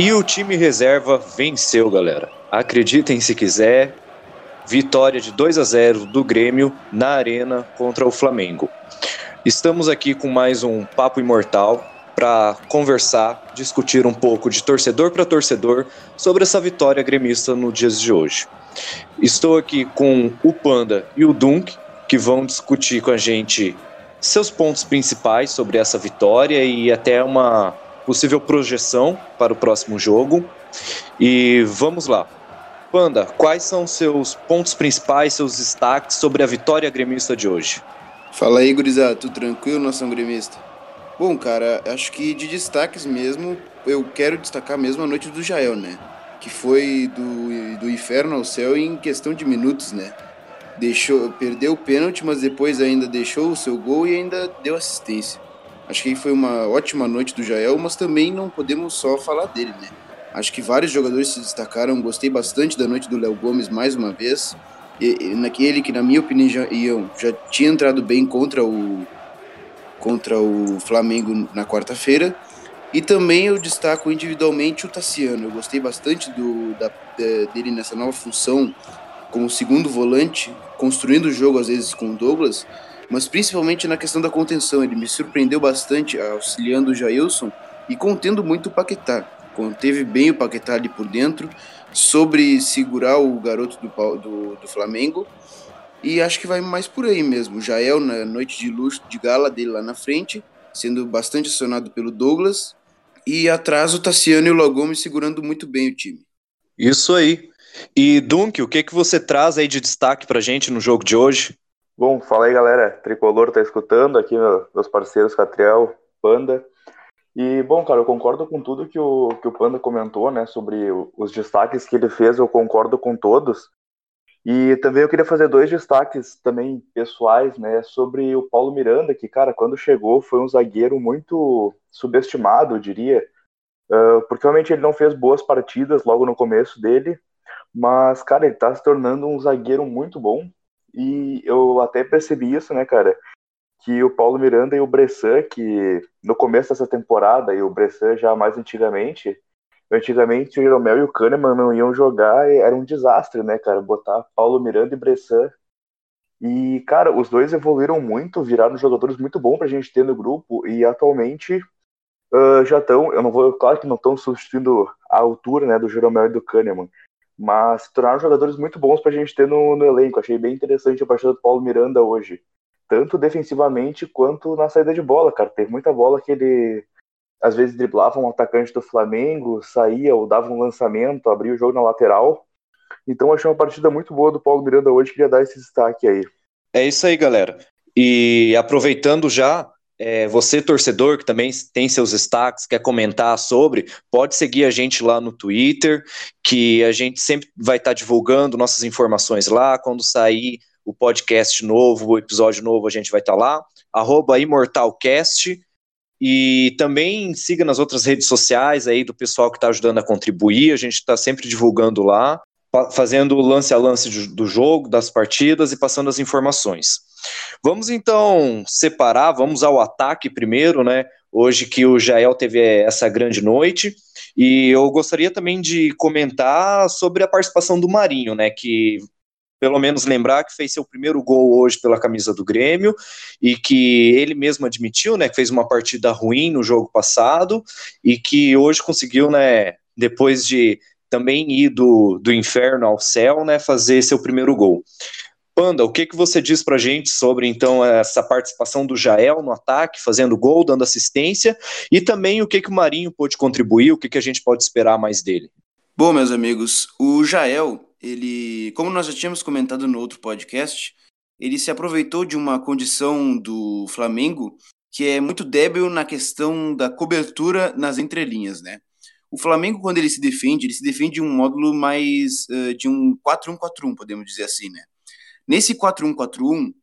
E o time reserva venceu, galera. Acreditem se quiser. Vitória de 2 a 0 do Grêmio na Arena contra o Flamengo. Estamos aqui com mais um Papo Imortal para conversar, discutir um pouco de torcedor para torcedor sobre essa vitória gremista no dias de hoje. Estou aqui com o Panda e o Dunk, que vão discutir com a gente seus pontos principais sobre essa vitória e até uma possível projeção para o próximo jogo. E vamos lá. Panda, quais são seus pontos principais, seus destaques sobre a vitória gremista de hoje? Fala aí, gurizada, tudo tranquilo, nação gremista? Bom, cara, acho que de destaques mesmo, eu quero destacar mesmo a noite do Jael, né? Que foi do, do inferno ao céu em questão de minutos, né? Deixou, perdeu o pênalti, mas depois ainda deixou o seu gol e ainda deu assistência. Acho que foi uma ótima noite do Jael, mas também não podemos só falar dele, né? Acho que vários jogadores se destacaram, gostei bastante da noite do Léo Gomes mais uma vez naquele que, na minha opinião, já, já tinha entrado bem contra o, contra o Flamengo na quarta-feira. E também eu destaco individualmente o Tassiano. Eu gostei bastante do, da, dele nessa nova função como segundo volante, construindo o jogo às vezes com o Douglas, mas principalmente na questão da contenção. Ele me surpreendeu bastante auxiliando o Jailson e contendo muito o Paquetá. Conteve bem o Paquetá ali por dentro sobre segurar o garoto do, do, do Flamengo. E acho que vai mais por aí mesmo. Jael na noite de luxo de gala dele lá na frente, sendo bastante acionado pelo Douglas. E atrás o Tassiano e o Lagome segurando muito bem o time. Isso aí. E Dunk, o que, que você traz aí de destaque pra gente no jogo de hoje? Bom, fala aí galera, Tricolor tá escutando, aqui meus parceiros Catriel, Panda. E, bom, cara, eu concordo com tudo que o, que o Panda comentou, né, sobre os destaques que ele fez, eu concordo com todos. E também eu queria fazer dois destaques também pessoais, né, sobre o Paulo Miranda, que, cara, quando chegou foi um zagueiro muito subestimado, eu diria, uh, porque realmente ele não fez boas partidas logo no começo dele, mas, cara, ele tá se tornando um zagueiro muito bom, e eu até percebi isso, né, cara, que o Paulo Miranda e o Bressan, que no começo dessa temporada, e o Bressan já mais antigamente, antigamente o Jeromel e o Kahneman não iam jogar, era um desastre, né, cara? Botar Paulo Miranda e Bressan. E, cara, os dois evoluíram muito, viraram jogadores muito bons pra gente ter no grupo, e atualmente uh, já estão, eu não vou, claro que não estão substituindo a altura, né, do Jeromel e do Kahneman, mas se tornaram jogadores muito bons pra gente ter no, no elenco. Achei bem interessante a partida do Paulo Miranda hoje tanto defensivamente quanto na saída de bola, cara. Teve muita bola que ele às vezes driblava um atacante do Flamengo, saía ou dava um lançamento, abria o jogo na lateral. Então achei uma partida muito boa do Paulo Miranda hoje, queria dar esse destaque aí. É isso aí, galera. E aproveitando já, é, você torcedor que também tem seus destaques, quer comentar sobre, pode seguir a gente lá no Twitter, que a gente sempre vai estar tá divulgando nossas informações lá. Quando sair o podcast novo, o episódio novo, a gente vai estar tá lá, arroba ImortalCast, e também siga nas outras redes sociais aí do pessoal que está ajudando a contribuir, a gente está sempre divulgando lá, fazendo o lance a lance do jogo, das partidas e passando as informações. Vamos então separar, vamos ao ataque primeiro, né? Hoje que o Jael teve essa grande noite, e eu gostaria também de comentar sobre a participação do Marinho, né? Que pelo menos lembrar que fez seu primeiro gol hoje pela camisa do Grêmio e que ele mesmo admitiu, né, que fez uma partida ruim no jogo passado e que hoje conseguiu, né, depois de também ir do, do inferno ao céu, né, fazer seu primeiro gol. Panda, o que, que você diz pra gente sobre então essa participação do Jael no ataque, fazendo gol, dando assistência, e também o que, que o Marinho pôde contribuir, o que, que a gente pode esperar mais dele? Bom, meus amigos, o Jael ele, como nós já tínhamos comentado no outro podcast, ele se aproveitou de uma condição do Flamengo que é muito débil na questão da cobertura nas entrelinhas, né? O Flamengo, quando ele se defende, ele se defende de um módulo mais uh, de um 4-1-4-1, podemos dizer assim, né? Nesse 4-1-4-1,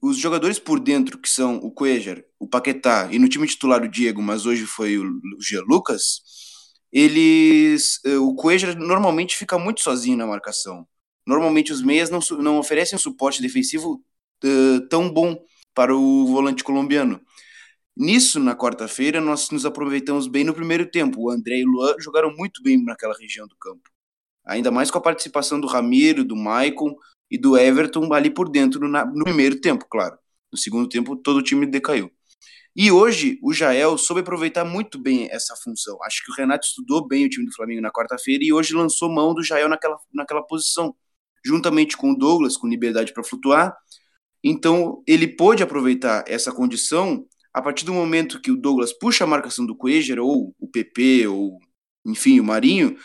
os jogadores por dentro, que são o Cuejar, o Paquetá e no time titular o Diego, mas hoje foi o Gia Lucas, eles. Eh, o Cueja normalmente fica muito sozinho na marcação. Normalmente os meias não, não oferecem suporte defensivo uh, tão bom para o volante colombiano. Nisso, na quarta-feira, nós nos aproveitamos bem no primeiro tempo. O André e o Luan jogaram muito bem naquela região do campo. Ainda mais com a participação do Ramiro, do Maicon e do Everton ali por dentro no, primeiro tempo, claro. No segundo tempo, todo o time decaiu. E hoje, o Jael soube aproveitar muito bem essa função. Acho que o Renato estudou bem o time do Flamengo na quarta-feira e hoje lançou mão do Jael naquela, naquela posição, juntamente com o Douglas, com liberdade para flutuar. Então, ele pôde aproveitar essa condição a partir do momento que o Douglas puxa a marcação do Cuejar, ou o PP, ou enfim, o Marinho,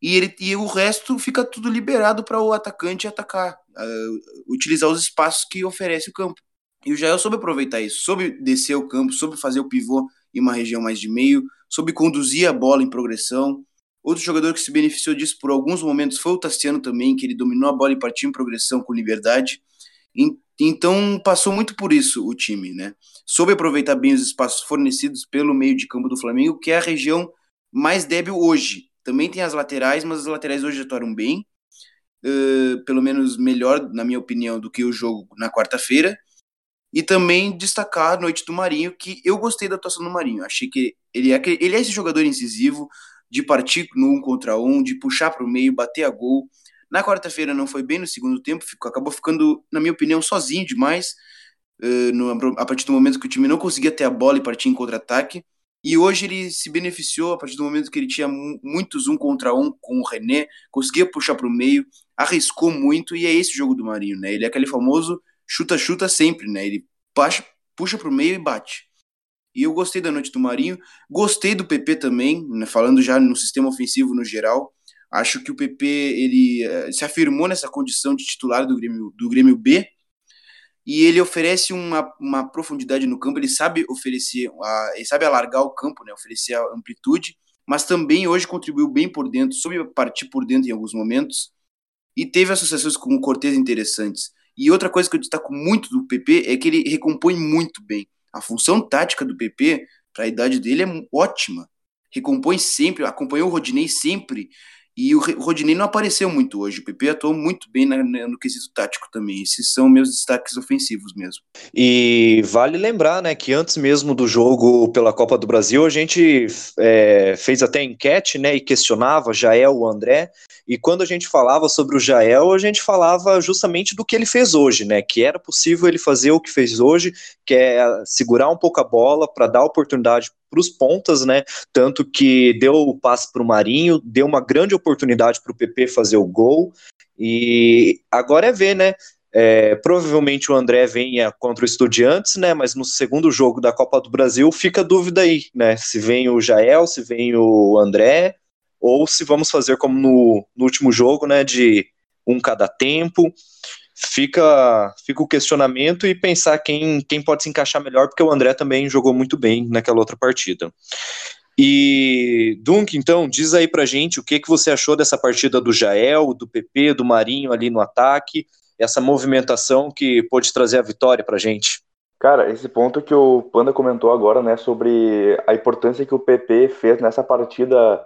e, ele, e o resto fica tudo liberado para o atacante atacar, uh, utilizar os espaços que oferece o campo. E o Jael soube aproveitar isso, soube descer o campo, soube fazer o pivô em uma região mais de meio, soube conduzir a bola em progressão. Outro jogador que se beneficiou disso por alguns momentos foi o Tassiano também, que ele dominou a bola e partiu em progressão com liberdade. Então passou muito por isso o time, né? Soube aproveitar bem os espaços fornecidos pelo meio de campo do Flamengo, que é a região mais débil hoje. Também tem as laterais, mas as laterais hoje atuaram bem, uh, pelo menos melhor, na minha opinião, do que o jogo na quarta-feira. E também destacar a noite do Marinho, que eu gostei da atuação do Marinho. Achei que ele é, ele é esse jogador incisivo, de partir no um contra um, de puxar para o meio, bater a gol. Na quarta-feira não foi bem no segundo tempo, ficou, acabou ficando, na minha opinião, sozinho demais. Uh, no, a partir do momento que o time não conseguia ter a bola e partir em contra-ataque. E hoje ele se beneficiou a partir do momento que ele tinha muitos um contra um com o René, conseguia puxar para o meio, arriscou muito, e é esse o jogo do Marinho, né? Ele é aquele famoso chuta-chuta sempre, né? Ele puxa, para o meio e bate. E eu gostei da noite do Marinho, gostei do PP também, né? falando já no sistema ofensivo no geral. Acho que o PP ele uh, se afirmou nessa condição de titular do Grêmio, do Grêmio B e ele oferece uma, uma profundidade no campo. Ele sabe oferecer, a, ele sabe alargar o campo, né? Oferecer a amplitude, mas também hoje contribuiu bem por dentro, soube partir por dentro em alguns momentos e teve associações com o Cortez interessantes. E outra coisa que eu destaco muito do PP é que ele recompõe muito bem. A função tática do PP para a idade dele é ótima. Recompõe sempre, acompanhou o Rodinei sempre e o Rodinei não apareceu muito hoje. O PP atuou muito bem no quesito tático também. Esses são meus destaques ofensivos mesmo. E vale lembrar, né, que antes mesmo do jogo pela Copa do Brasil, a gente é, fez até enquete, né, e questionava Jael, o André. E quando a gente falava sobre o Jael, a gente falava justamente do que ele fez hoje, né, que era possível ele fazer o que fez hoje, que é segurar um pouco a bola para dar oportunidade para os pontas, né? Tanto que deu o passe para o Marinho, deu uma grande oportunidade para o PP fazer o gol. E agora é ver, né? É, provavelmente o André venha contra o Estudiantes, né? Mas no segundo jogo da Copa do Brasil fica a dúvida aí, né? Se vem o Jael, se vem o André, ou se vamos fazer como no, no último jogo, né? De um cada tempo fica, fica o questionamento e pensar quem, quem pode se encaixar melhor, porque o André também jogou muito bem naquela outra partida. E, Dunk, então, diz aí pra gente o que, que você achou dessa partida do Jael, do PP, do Marinho ali no ataque, essa movimentação que pôde trazer a vitória pra gente. Cara, esse ponto que o Panda comentou agora, né, sobre a importância que o PP fez nessa partida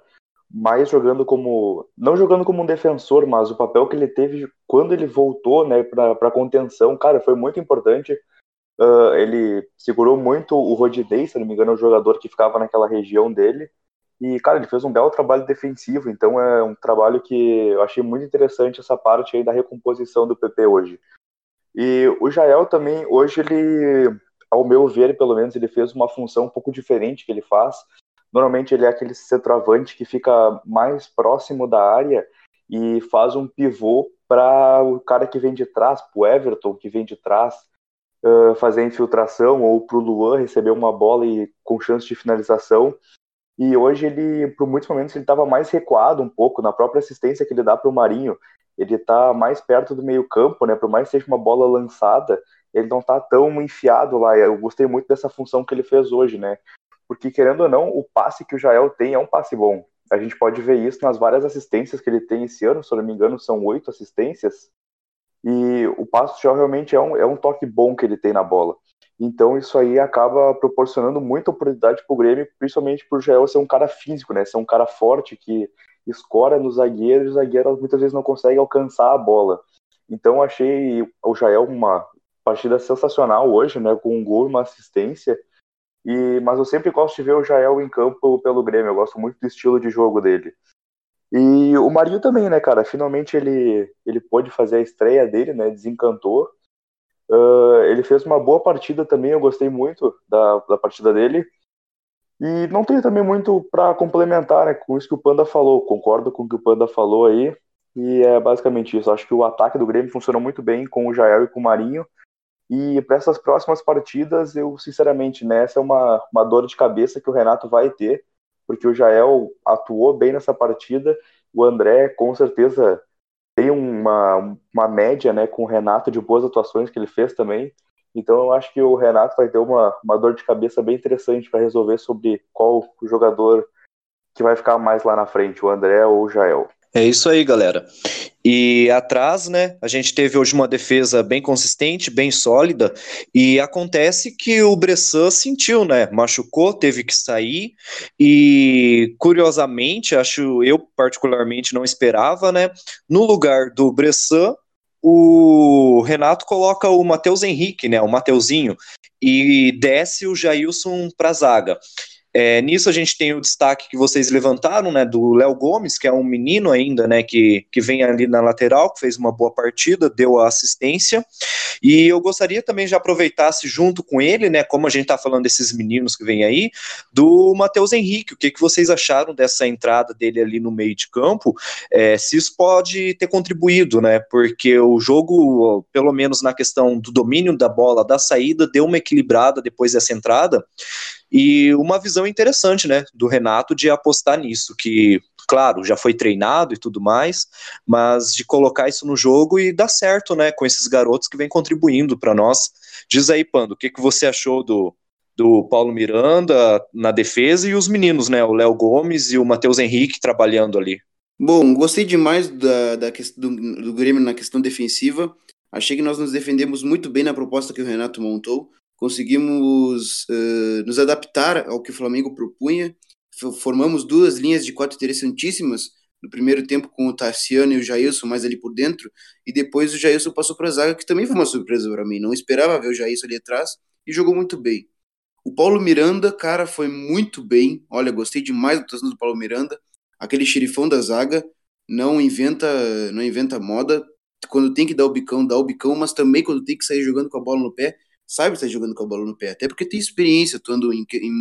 mais jogando como não jogando como um defensor, mas o papel que ele teve quando ele voltou, né, para contenção, cara, foi muito importante. Uh, ele segurou muito o Rodidei, se não me engano, é o jogador que ficava naquela região dele. E, cara, ele fez um belo trabalho defensivo, então é um trabalho que eu achei muito interessante essa parte aí da recomposição do PP hoje. E o Jael também, hoje ele, ao meu ver, pelo menos, ele fez uma função um pouco diferente que ele faz, Normalmente ele é aquele centroavante que fica mais próximo da área e faz um pivô para o cara que vem de trás, para o Everton que vem de trás, uh, fazer a infiltração, ou para o Luan receber uma bola e com chance de finalização. E hoje ele, por muitos momentos, ele estava mais recuado um pouco na própria assistência que ele dá para o Marinho. Ele está mais perto do meio campo, né? Por mais que seja uma bola lançada, ele não está tão enfiado lá. Eu gostei muito dessa função que ele fez hoje, né? Porque querendo ou não, o passe que o Jael tem é um passe bom. A gente pode ver isso nas várias assistências que ele tem esse ano, se eu não me engano, são oito assistências. E o passe do Jael realmente é um, é um toque bom que ele tem na bola. Então isso aí acaba proporcionando muita oportunidade para o Grêmio, principalmente por o Jael ser um cara físico, né? Ser um cara forte que escora no zagueiro e o zagueiro muitas vezes não consegue alcançar a bola. Então achei o Jael uma partida sensacional hoje, né? Com um gol e uma assistência E, mas eu sempre gosto de ver o Jael em campo pelo Grêmio, eu gosto muito do estilo de jogo dele. E o Marinho também, né, cara? Finalmente ele, ele pôde fazer a estreia dele, né? Desencantou. Uh, ele fez uma boa partida também, eu gostei muito da, da partida dele. E não tenho também muito para complementar né, com isso que o Panda falou. Concordo com o que o Panda falou aí. E é basicamente isso. Acho que o ataque do Grêmio funcionou muito bem com o Jael e com o Marinho. E para essas próximas partidas, eu sinceramente, né, essa é uma, uma dor de cabeça que o Renato vai ter, porque o Jael atuou bem nessa partida, o André com certeza tem uma, uma média né, com o Renato de boas atuações que ele fez também. Então eu acho que o Renato vai ter uma, uma dor de cabeça bem interessante para resolver sobre qual jogador que vai ficar mais lá na frente, o André ou o Jael. É isso aí, galera. E atrás, né, a gente teve hoje uma defesa bem consistente, bem sólida, e acontece que o Bressan sentiu, né, machucou, teve que sair, e curiosamente, acho eu particularmente não esperava, né, no lugar do Bressan, o Renato coloca o Matheus Henrique, né, o Mateuzinho, e desce o Jailson para zaga. É, nisso a gente tem o destaque que vocês levantaram, né, do Léo Gomes, que é um menino ainda, né, que, que vem ali na lateral, que fez uma boa partida, deu a assistência, e eu gostaria também de aproveitasse junto com ele, né, como a gente tá falando desses meninos que vem aí, do Matheus Henrique, o que, que vocês acharam dessa entrada dele ali no meio de campo, é, se isso pode ter contribuído, né, porque o jogo, pelo menos na questão do domínio da bola, da saída, deu uma equilibrada depois dessa entrada, e uma visão interessante, né, do Renato de apostar nisso, que, claro, já foi treinado e tudo mais, mas de colocar isso no jogo e dar certo, né, com esses garotos que vêm contribuindo para nós. Diz aí, Pando, o que, que você achou do, do Paulo Miranda na defesa e os meninos, né, o Léo Gomes e o Matheus Henrique trabalhando ali? Bom, gostei demais da, da do, do Grêmio na questão defensiva. Achei que nós nos defendemos muito bem na proposta que o Renato montou conseguimos uh, nos adaptar ao que o Flamengo propunha, formamos duas linhas de quatro interessantíssimas, no primeiro tempo com o Tarciano e o Jailson mais ali por dentro, e depois o Jailson passou para a zaga, que também foi uma surpresa para mim, não esperava ver o Jailson ali atrás, e jogou muito bem. O Paulo Miranda, cara, foi muito bem, olha, gostei demais da atuação do Paulo Miranda, aquele xerifão da zaga, não inventa, não inventa moda, quando tem que dar o bicão, dá o bicão, mas também quando tem que sair jogando com a bola no pé, sabe estar jogando com a bola no pé, até porque tem experiência atuando em, em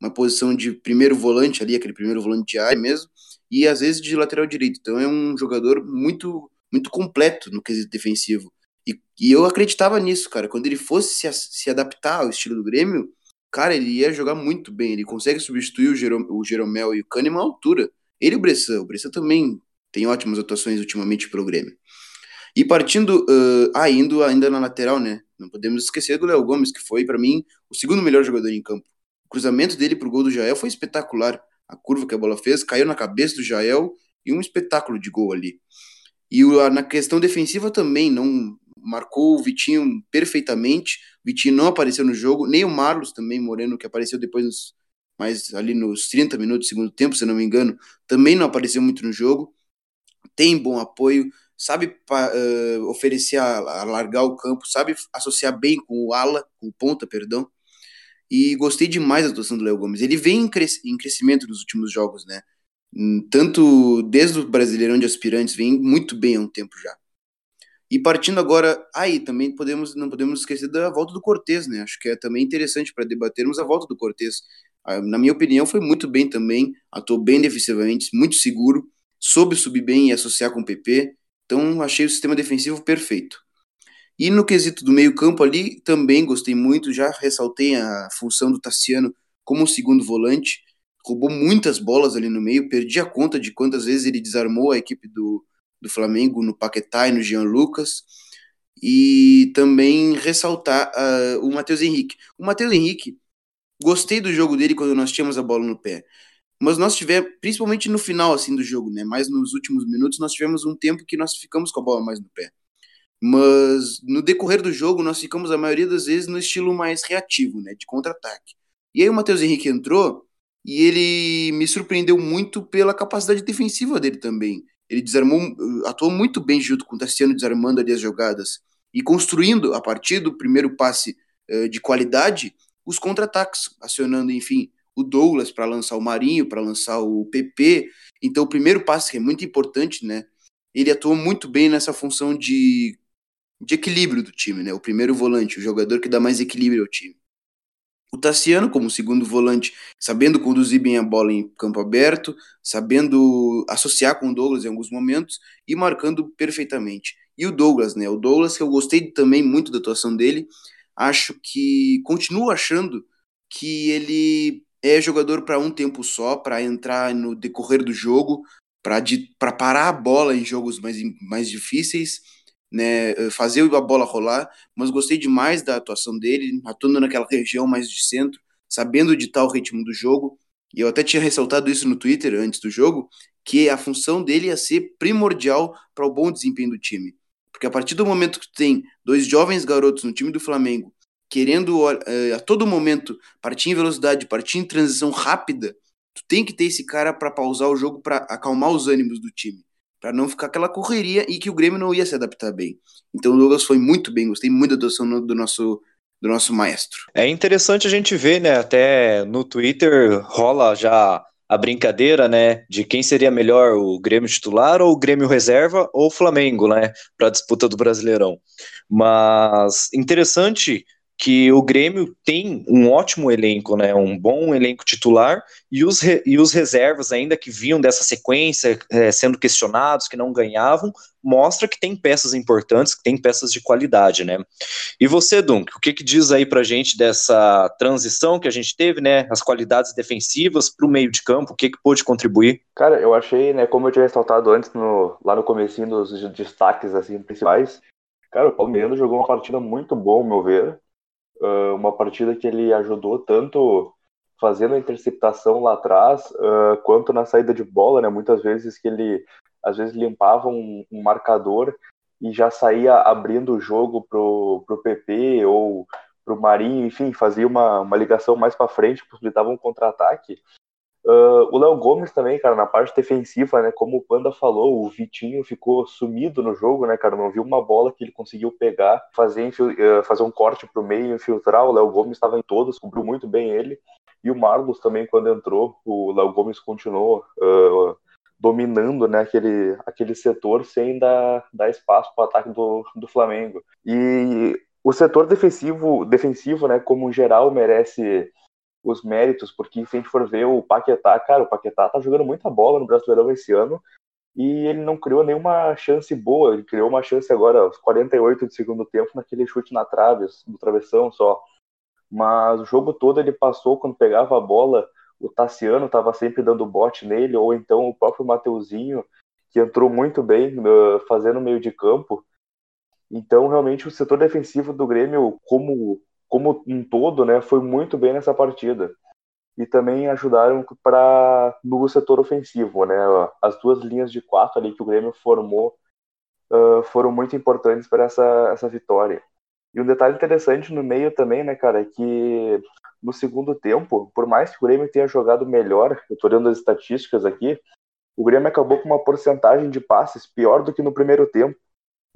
uma posição de primeiro volante ali, aquele primeiro volante de área mesmo, e às vezes de lateral direito. Então é um jogador muito muito completo no quesito defensivo. E, e eu acreditava nisso, cara. Quando ele fosse se, se adaptar ao estilo do Grêmio, cara, ele ia jogar muito bem. Ele consegue substituir o, Jerome, o Jeromel e o Kahneman à altura. Ele e o Bressan. O Bressan também tem ótimas atuações ultimamente pelo Grêmio. E partindo, uh, ah, indo ainda na lateral, né? Não podemos esquecer do Léo Gomes, que foi, para mim, o segundo melhor jogador em campo. O cruzamento dele pro gol do Jael foi espetacular. A curva que a bola fez caiu na cabeça do Jael e um espetáculo de gol ali. E o, na questão defensiva também, não marcou o Vitinho perfeitamente. O Vitinho não apareceu no jogo, nem o Marlos também, Moreno, que apareceu depois nos, mais ali nos 30 minutos do segundo tempo, se não me engano, também não apareceu muito no jogo. Tem bom apoio, sabe uh, oferecer, a, largar o campo, sabe associar bem com o ala, com o ponta, perdão. E gostei demais da atuação do Léo Gomes. Ele vem em, cres em, crescimento nos últimos jogos, né? Hum, tanto desde o Brasileirão de Aspirantes, vem muito bem há um tempo já. E partindo agora, aí também podemos não podemos esquecer da volta do Cortez, né? Acho que é também interessante para debatermos a volta do Cortez. Ah, na minha opinião, foi muito bem também, atuou bem defensivamente, muito seguro, soube subir bem e associar com o PP. Então, achei o sistema defensivo perfeito. E no quesito do meio-campo ali, também gostei muito, já ressaltei a função do Tassiano como segundo volante, roubou muitas bolas ali no meio, perdi a conta de quantas vezes ele desarmou a equipe do, do Flamengo no Paquetá e no Jean Lucas. E também ressaltar uh, o Matheus Henrique. O Matheus Henrique, gostei do jogo dele quando nós tínhamos a bola no pé. Mas nós tivemos, principalmente no final assim do jogo, né? Mais nos últimos minutos, nós tivemos um tempo que nós ficamos com a bola mais no pé. Mas no decorrer do jogo, nós ficamos a maioria das vezes no estilo mais reativo, né? De contra-ataque. E aí o Matheus Henrique entrou e ele me surpreendeu muito pela capacidade defensiva dele também. Ele desarmou, atuou muito bem junto com o Tassiano desarmando ali as jogadas e construindo a partir do primeiro passe uh, de qualidade os contra-ataques, acionando, enfim, o Douglas para lançar o Marinho, para lançar o PP. Então, o primeiro passe, que é muito importante, né? Ele atuou muito bem nessa função de, de equilíbrio do time, né? O primeiro volante, o jogador que dá mais equilíbrio ao time. O Tassiano, como segundo volante, sabendo conduzir bem a bola em campo aberto, sabendo associar com o Douglas em alguns momentos e marcando perfeitamente. E o Douglas, né? O Douglas, que eu gostei também muito da atuação dele, acho que continuo achando que ele é jogador para um tempo só, para entrar no decorrer do jogo, para parar a bola em jogos mais, mais difíceis, né, fazer a bola rolar, mas gostei demais da atuação dele, atuando naquela região mais de centro, sabendo ditar o ritmo do jogo, e eu até tinha ressaltado isso no Twitter antes do jogo, que a função dele ia ser primordial para o bom desempenho do time. Porque a partir do momento que tem dois jovens garotos no time do Flamengo querendo uh, a todo momento partir em velocidade, partir em transição rápida, tu tem que ter esse cara para pausar o jogo, para acalmar os ânimos do time, para não ficar aquela correria e que o Grêmio não ia se adaptar bem. Então o Douglas foi muito bem, gostei muito da atuação do nosso do nosso maestro. É interessante a gente ver, né, até no Twitter rola já a brincadeira, né, de quem seria melhor, o Grêmio titular ou o Grêmio reserva ou o Flamengo, né, para a disputa do Brasileirão. Mas interessante que o Grêmio tem um ótimo elenco, né, um bom elenco titular, e os, re, e os reservas ainda que vinham dessa sequência, é, sendo questionados, que não ganhavam, mostra que tem peças importantes, que tem peças de qualidade, né. E você, Dunk, o que, que diz aí pra gente dessa transição que a gente teve, né, as qualidades defensivas para o meio de campo, o que, que pôde contribuir? Cara, eu achei, né, como eu tinha ressaltado antes, no, lá no comecinho dos destaques, assim, principais, cara, o Palmeiras jogou uma partida muito boa, ao meu ver, uh, uma partida que ele ajudou tanto fazendo a interceptação lá atrás, uh, quanto na saída de bola, né? Muitas vezes que ele, às vezes, limpava um, um marcador e já saía abrindo o jogo pro, pro PP ou pro Marinho, enfim, fazia uma, uma ligação mais para frente, possibilitava um contra-ataque. Uh, o Léo Gomes também, cara, na parte defensiva, né? Como o Panda falou, o Vitinho ficou sumido no jogo, né, cara? Não viu uma bola que ele conseguiu pegar, fazer, uh, fazer um corte pro meio, infiltrar. O Léo Gomes estava em todos, cobriu muito bem ele. E o Marlos também, quando entrou, o Léo Gomes continuou uh, dominando né, aquele, aquele setor sem dar, dar espaço para o ataque do, do Flamengo. E o setor defensivo, defensivo, né, como geral, merece os méritos, porque se a gente for ver o Paquetá, cara, o Paquetá tá jogando muita bola no Brasileirão esse ano e ele não criou nenhuma chance boa, ele criou uma chance agora aos 48 de segundo tempo naquele chute na trave, do travessão só. Mas o jogo todo ele passou quando pegava a bola, o Tassiano estava sempre dando bote nele, ou então o próprio Mateuzinho, que entrou muito bem uh, fazendo meio de campo. Então, realmente, o setor defensivo do Grêmio, como como um todo, né, foi muito bem nessa partida. E também ajudaram para no setor ofensivo, né? As duas linhas de quatro ali que o Grêmio formou uh, foram muito importantes para essa, essa vitória. E um detalhe interessante no meio também, né, cara, é que no segundo tempo, por mais que o Grêmio tenha jogado melhor, eu tô olhando as estatísticas aqui, o Grêmio acabou com uma porcentagem de passes pior do que no primeiro tempo.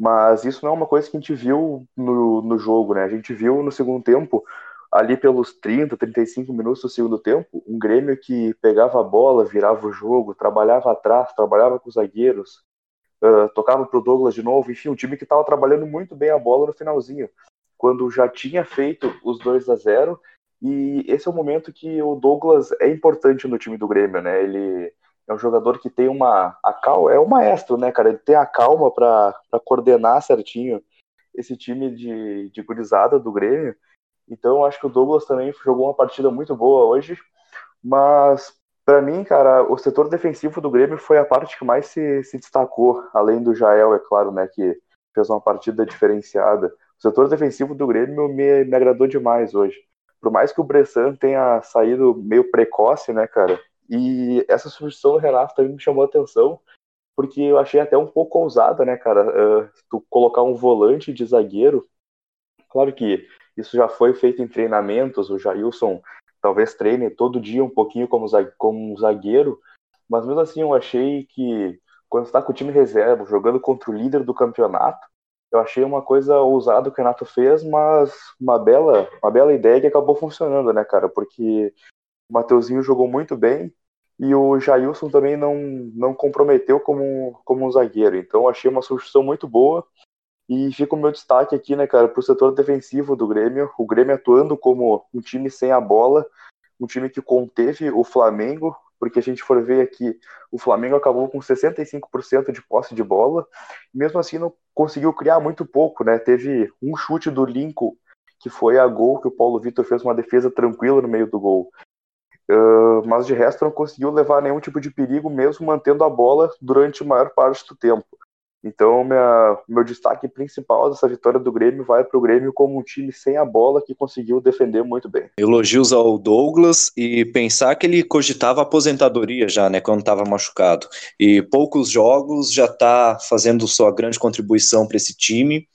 Mas isso não é uma coisa que a gente viu no, no jogo, né? A gente viu no segundo tempo, ali pelos 30, 35 minutos do segundo tempo, um Grêmio que pegava a bola, virava o jogo, trabalhava atrás, trabalhava com os zagueiros, uh, tocava pro Douglas de novo, enfim, um time que estava trabalhando muito bem a bola no finalzinho, quando já tinha feito os 2 a 0 e esse é o momento que o Douglas é importante no time do Grêmio, né? Ele é um jogador que tem uma a cal é o maestro, né, cara? Ele tem a calma para coordenar certinho esse time de, de gurizada do Grêmio. Então, acho que o Douglas também jogou uma partida muito boa hoje. Mas, para mim, cara, o setor defensivo do Grêmio foi a parte que mais se, se destacou, além do Jael, é claro, né, que fez uma partida diferenciada. O setor defensivo do Grêmio me, me agradou demais hoje. Por mais que o Bressan tenha saído meio precoce, né, cara? E essa substituição do Renato também me chamou a atenção, porque eu achei até um pouco ousada, né, cara? Uh, tu colocar um volante de zagueiro. Claro que isso já foi feito em treinamentos, o Jailson talvez treine todo dia um pouquinho como, como zagueiro, mas mesmo assim eu achei que quando está com o time reserva, jogando contra o líder do campeonato, eu achei uma coisa ousada que o Renato fez, mas uma bela, uma bela ideia que acabou funcionando, né, cara? Porque o Mateuzinho jogou muito bem e o Jailson também não, não comprometeu como, como um zagueiro. Então achei uma solução muito boa. E fica o meu destaque aqui, né, cara, pro setor defensivo do Grêmio. O Grêmio atuando como um time sem a bola, um time que conteve o Flamengo, porque a gente for ver aqui, o Flamengo acabou com 65% de posse de bola, mesmo assim não conseguiu criar muito pouco, né? Teve um chute do Lincoln, que foi a gol, que o Paulo Vitor fez uma defesa tranquila no meio do gol. Mas de resto não conseguiu levar nenhum tipo de perigo, mesmo mantendo a bola durante a maior parte do tempo. Então, minha, meu destaque principal dessa vitória do Grêmio vai para o Grêmio como um time sem a bola que conseguiu defender muito bem. Elogios ao Douglas e pensar que ele cogitava aposentadoria já, né, quando estava machucado. E poucos jogos já está fazendo sua grande contribuição para esse time.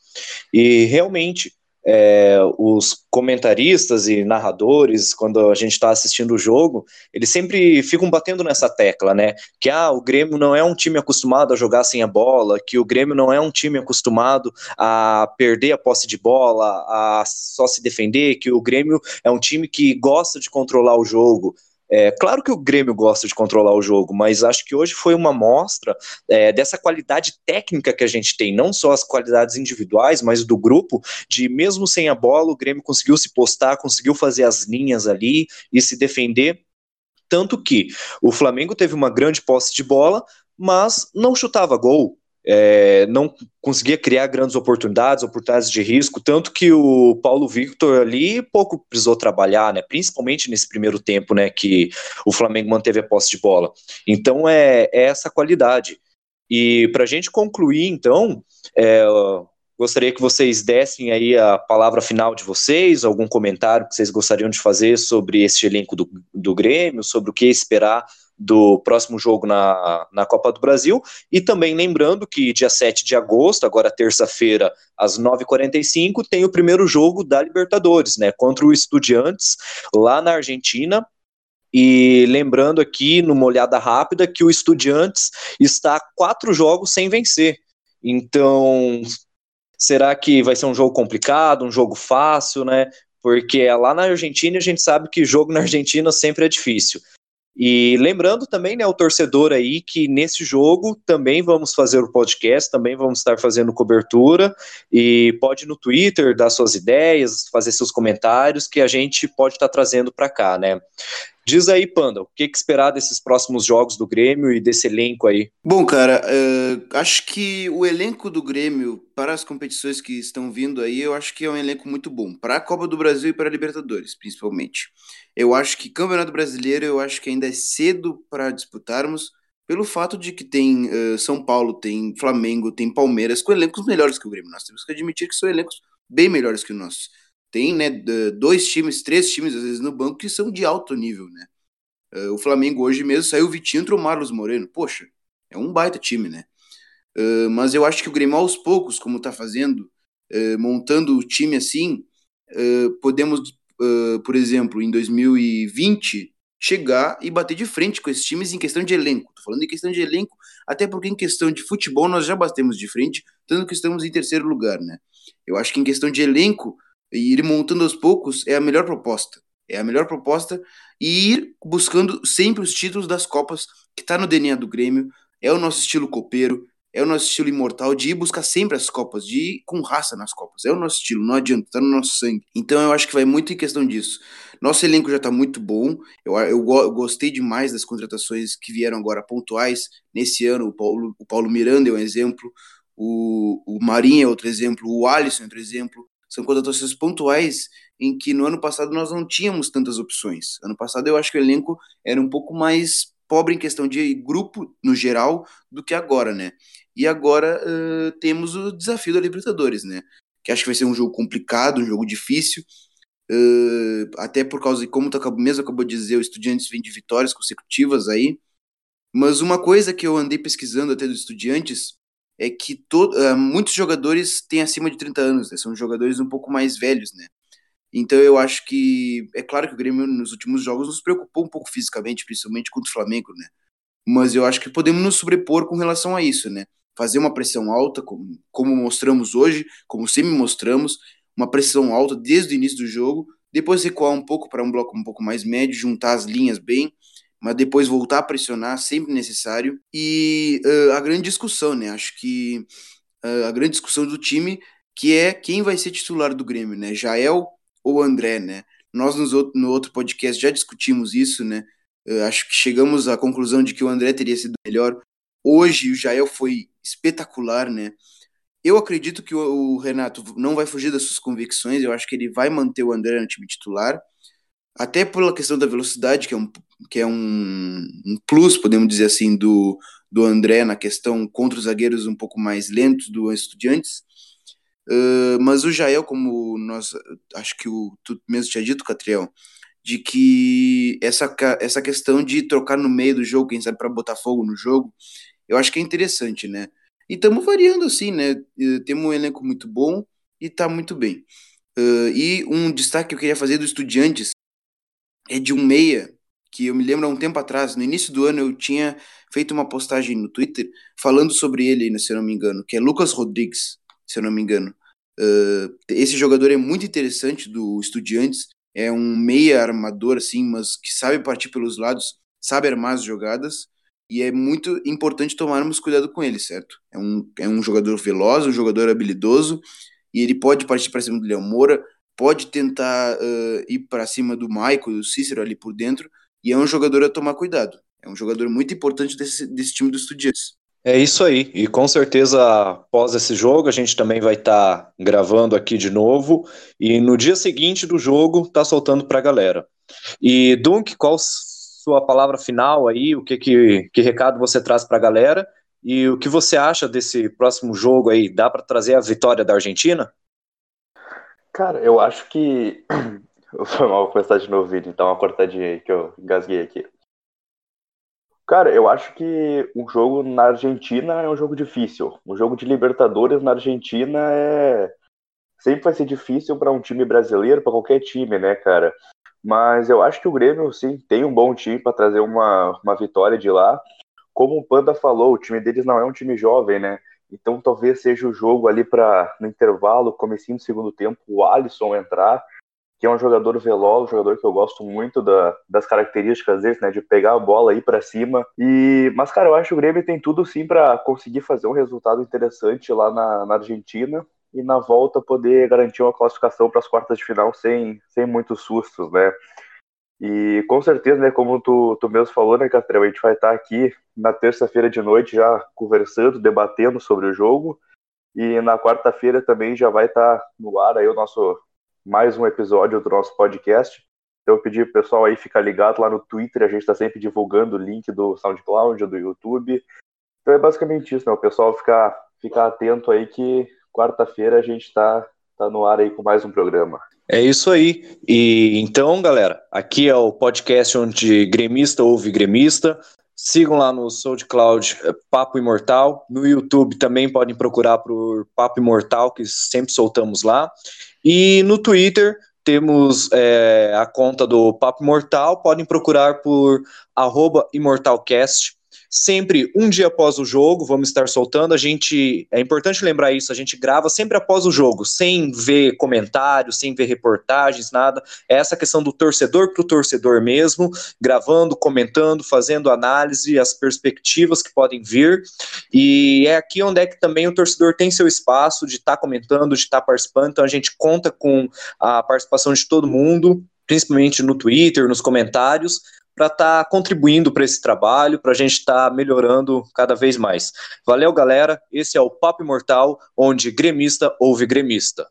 E realmente, é, os comentaristas e narradores, quando a gente está assistindo o jogo, eles sempre ficam batendo nessa tecla, né? Que ah, o Grêmio não é um time acostumado a jogar sem a bola, que o Grêmio não é um time acostumado a perder a posse de bola, a só se defender, que o Grêmio é um time que gosta de controlar o jogo. É, claro que o Grêmio gosta de controlar o jogo, mas acho que hoje foi uma mostra é, dessa qualidade técnica que a gente tem, não só as qualidades individuais, mas do grupo, de mesmo sem a bola, o Grêmio conseguiu se postar, conseguiu fazer as linhas ali e se defender. Tanto que o Flamengo teve uma grande posse de bola, mas não chutava gol é, não conseguia criar grandes oportunidades, oportunidades de risco, tanto que o Paulo Victor ali pouco precisou trabalhar, né, principalmente nesse primeiro tempo, né, que o Flamengo manteve a posse de bola. Então é, é essa qualidade. E para a gente concluir, então, é, gostaria que vocês dessem aí a palavra final de vocês, algum comentário que vocês gostariam de fazer sobre este elenco do, do Grêmio, sobre o que esperar do próximo jogo na, na Copa do Brasil. E também lembrando que dia 7 de agosto, agora terça-feira, às 9h45, tem o primeiro jogo da Libertadores, né? Contra o Estudiantes, lá na Argentina. E lembrando aqui, numa olhada rápida, que o Estudiantes está quatro jogos sem vencer. Então, será que vai ser um jogo complicado, um jogo fácil, né? Porque é lá na Argentina a gente sabe que jogo na Argentina sempre é difícil. E lembrando também, né, o torcedor aí, que nesse jogo também vamos fazer o podcast, também vamos estar fazendo cobertura, e pode no Twitter dar suas ideias, fazer seus comentários, que a gente pode estar trazendo para cá, né. Diz aí, Panda, o que, que, esperar desses próximos jogos do Grêmio e desse elenco aí? Bom, cara, uh, acho que o elenco do Grêmio para as competições que estão vindo aí, eu acho que é um elenco muito bom. Para a Copa do Brasil e para a Libertadores, principalmente. Eu acho que Campeonato Brasileiro, eu acho que ainda é cedo para disputarmos, pelo fato de que tem uh, São Paulo, tem Flamengo, tem Palmeiras, com elencos melhores que o Grêmio. Nós temos que admitir que são elencos bem melhores que o nosso tem né, dois times, três times às vezes no banco que são de alto nível, né? Uh, o Flamengo hoje mesmo saiu o Vitinho entre o Marlos Moreno. Poxa, é um baita time, né? Uh, mas eu acho que o Grêmio aos poucos, como tá fazendo, uh, montando o time assim, podemos, por exemplo, em 2020 chegar e bater de frente com esses times em questão de elenco. Tô falando em questão de elenco, até porque em questão de futebol nós já batemos de frente, tanto que estamos em terceiro lugar, né? Eu acho que em questão de elenco e ir montando aos poucos é a melhor proposta. É a melhor proposta e ir buscando sempre os títulos das Copas, que está no DNA do Grêmio, é o nosso estilo copeiro, é o nosso estilo imortal de ir buscar sempre as Copas, de ir com raça nas Copas. É o nosso estilo, não adianta, tá no nosso sangue. Então eu acho que vai muito em questão disso. Nosso elenco já tá muito bom, eu, eu, eu gostei demais das contratações que vieram agora pontuais nesse ano. O Paulo, o Paulo Miranda é um exemplo, o, o Marinho é outro exemplo, o Alisson é outro exemplo. São contratações pontuais em que no ano passado nós não tínhamos tantas opções. Ano passado eu acho que o elenco era um pouco mais pobre em questão de grupo no geral do que agora, né? E agora uh, temos o desafio da Libertadores, né? Que acho que vai ser um jogo complicado, um jogo difícil, uh, até por causa de como acabou, mesmo acabou de dizer, o Estudiantes vem de vitórias consecutivas aí. Mas uma coisa que eu andei pesquisando até dos Estudiantes é que todo, uh, muitos jogadores têm acima de 30 anos, né? são jogadores um pouco mais velhos, né? Então eu acho que é claro que o Grêmio nos últimos jogos nos preocupou um pouco fisicamente, principalmente contra o Flamengo, né? Mas eu acho que podemos nos sobrepor com relação a isso, né? fazer uma pressão alta, como, como mostramos hoje, como sempre mostramos, uma pressão alta desde o início do jogo, depois recuar um pouco para um bloco um pouco mais médio, juntar as linhas bem, mas depois voltar a pressionar, sempre necessário. E uh, a grande discussão, né? Acho que uh, a grande discussão do time, que é quem vai ser titular do Grêmio, né? Jael ou André, né? Nós no outro podcast já discutimos isso, né? Uh, acho que chegamos à conclusão de que o André teria sido melhor. Hoje o Jael foi espetacular, né? Eu acredito que o, Renato não vai fugir das suas convicções, eu acho que ele vai manter o André no time titular, até pela questão da velocidade, que é um, que é um, um plus, podemos dizer assim, do, do André na questão contra os zagueiros um pouco mais lentos do Estudiantes. Uh, mas o Jael, como nós acho que o tu mesmo tinha dito, Catriel, de que essa, essa questão de trocar no meio do jogo, quem sabe para botar fogo no jogo, eu acho que é interessante, né? E estamos variando assim, né? Temos um elenco muito bom e tá muito bem. Uh, e um destaque que eu queria fazer do Estudiantes é de um meia, que eu me lembro há um tempo atrás, no início do ano eu tinha feito uma postagem no Twitter falando sobre ele, se eu não me engano, que é Lucas Rodrigues, se eu não me engano. Uh, esse jogador é muito interessante do Estudiantes, é um meia armador, assim, mas que sabe partir pelos lados, sabe armar as jogadas, e é muito importante tomarmos cuidado com ele, certo? É um, é um jogador veloz, um jogador habilidoso, e ele pode partir para cima do Léo Moura, pode tentar uh, ir para cima do Michael, do Cícero ali por dentro, e é um jogador a tomar cuidado. É um jogador muito importante desse, desse time dos Estudiantes. É isso aí, e com certeza após esse jogo a gente também vai estar tá gravando aqui de novo, e no dia seguinte do jogo tá soltando para a galera. E Dunk, qual sua palavra final aí, o que, que, que recado você traz para a galera e o que você acha desse próximo jogo aí? Dá para trazer a vitória da Argentina? Cara, eu acho que. Foi mal começar de novo, Vini, então uma cortadinha aí que eu engasguei aqui. Cara, eu acho que o jogo na Argentina é um jogo difícil. O jogo de Libertadores na Argentina é sempre vai ser difícil para um time brasileiro, para qualquer time, né, cara? Mas eu acho que o Grêmio, sim, tem um bom time para trazer uma, uma vitória de lá. Como o Panda falou, o time deles não é um time jovem, né? Então talvez seja o jogo ali para no intervalo, comecinho do segundo tempo, o Alisson entrar, que é um jogador veloz, um jogador que eu gosto muito da, das características dele, né, de pegar a bola ir para cima. E mas cara, eu acho que o Grêmio tem tudo sim para conseguir fazer um resultado interessante lá na, na Argentina e na volta poder garantir uma classificação para as quartas de final sem, sem muitos sustos, né? E com certeza, né, como tu, tu mesmo falou, né, Catrel, a gente vai estar aqui na terça-feira de noite já conversando, debatendo sobre o jogo. E na quarta-feira também já vai estar no ar aí o nosso mais um episódio do nosso podcast. Então eu pedi pro pessoal aí ficar ligado lá no Twitter, a gente está sempre divulgando o link do SoundCloud, do YouTube. Então é basicamente isso, né? O pessoal ficar, ficar atento aí que quarta-feira a gente está tá no ar aí com mais um programa. É isso aí. E então, galera, aqui é o podcast onde gremista ouve gremista. Sigam lá no SoundCloud é, Papo Imortal. No YouTube também podem procurar por Papo Imortal, que sempre soltamos lá. E no Twitter temos é, a conta do Papo Imortal. Podem procurar por arroba ImortalCast sempre um dia após o jogo, vamos estar soltando. A gente é importante lembrar isso, a gente grava sempre após o jogo, sem ver comentários, sem ver reportagens, nada. É essa questão do torcedor para o torcedor mesmo, gravando, comentando, fazendo análise, as perspectivas que podem vir. E é aqui onde é que também o torcedor tem seu espaço de estar tá comentando, de estar tá participando. Então a gente conta com a participação de todo mundo principalmente no Twitter, nos comentários, para estar tá contribuindo para esse trabalho, para a gente estar tá melhorando cada vez mais. Valeu, galera. Esse é o Papo Imortal, onde gremista ouve gremista.